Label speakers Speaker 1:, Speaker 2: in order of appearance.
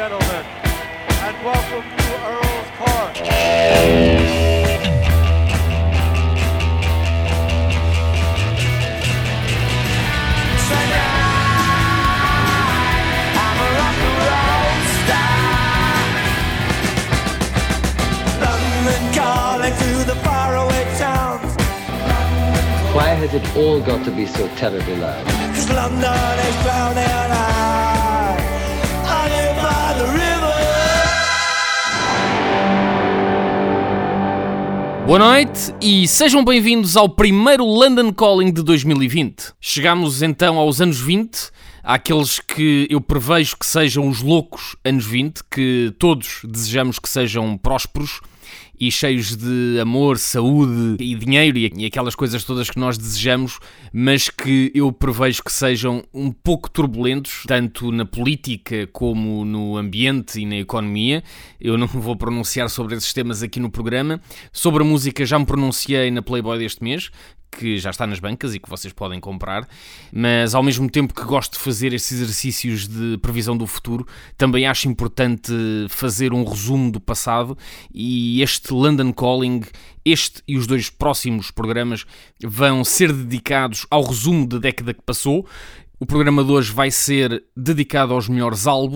Speaker 1: gentlemen, and welcome to Earl's Court. Tonight I'm a rock 'n' roll star.
Speaker 2: London calling to the faraway towns.
Speaker 3: Why has it all got to be so terribly loud?
Speaker 2: Cause London is drowning
Speaker 4: Boa noite e sejam bem-vindos ao primeiro London Calling de 2020. Chegamos então aos anos 20, àqueles que eu prevejo que sejam os loucos anos 20, que todos desejamos que sejam prósperos e cheios de amor, saúde e dinheiro e e aquelas coisas todas que nós desejamos, mas que eu prevejo que sejam um pouco turbulentos, tanto na política como no ambiente e na economia. Eu não vou pronunciar sobre esses temas aqui no programa. Sobre a música já me pronunciei na Playboy deste mês, que já está nas bancas e que vocês podem comprar, mas ao mesmo tempo que gosto de fazer estes exercícios de previsão do futuro, também acho importante fazer um resumo do passado e este London Calling, este e os dois próximos programas vão ser dedicados ao resumo da década que passou. O programa de hoje vai ser dedicado aos melhores álbuns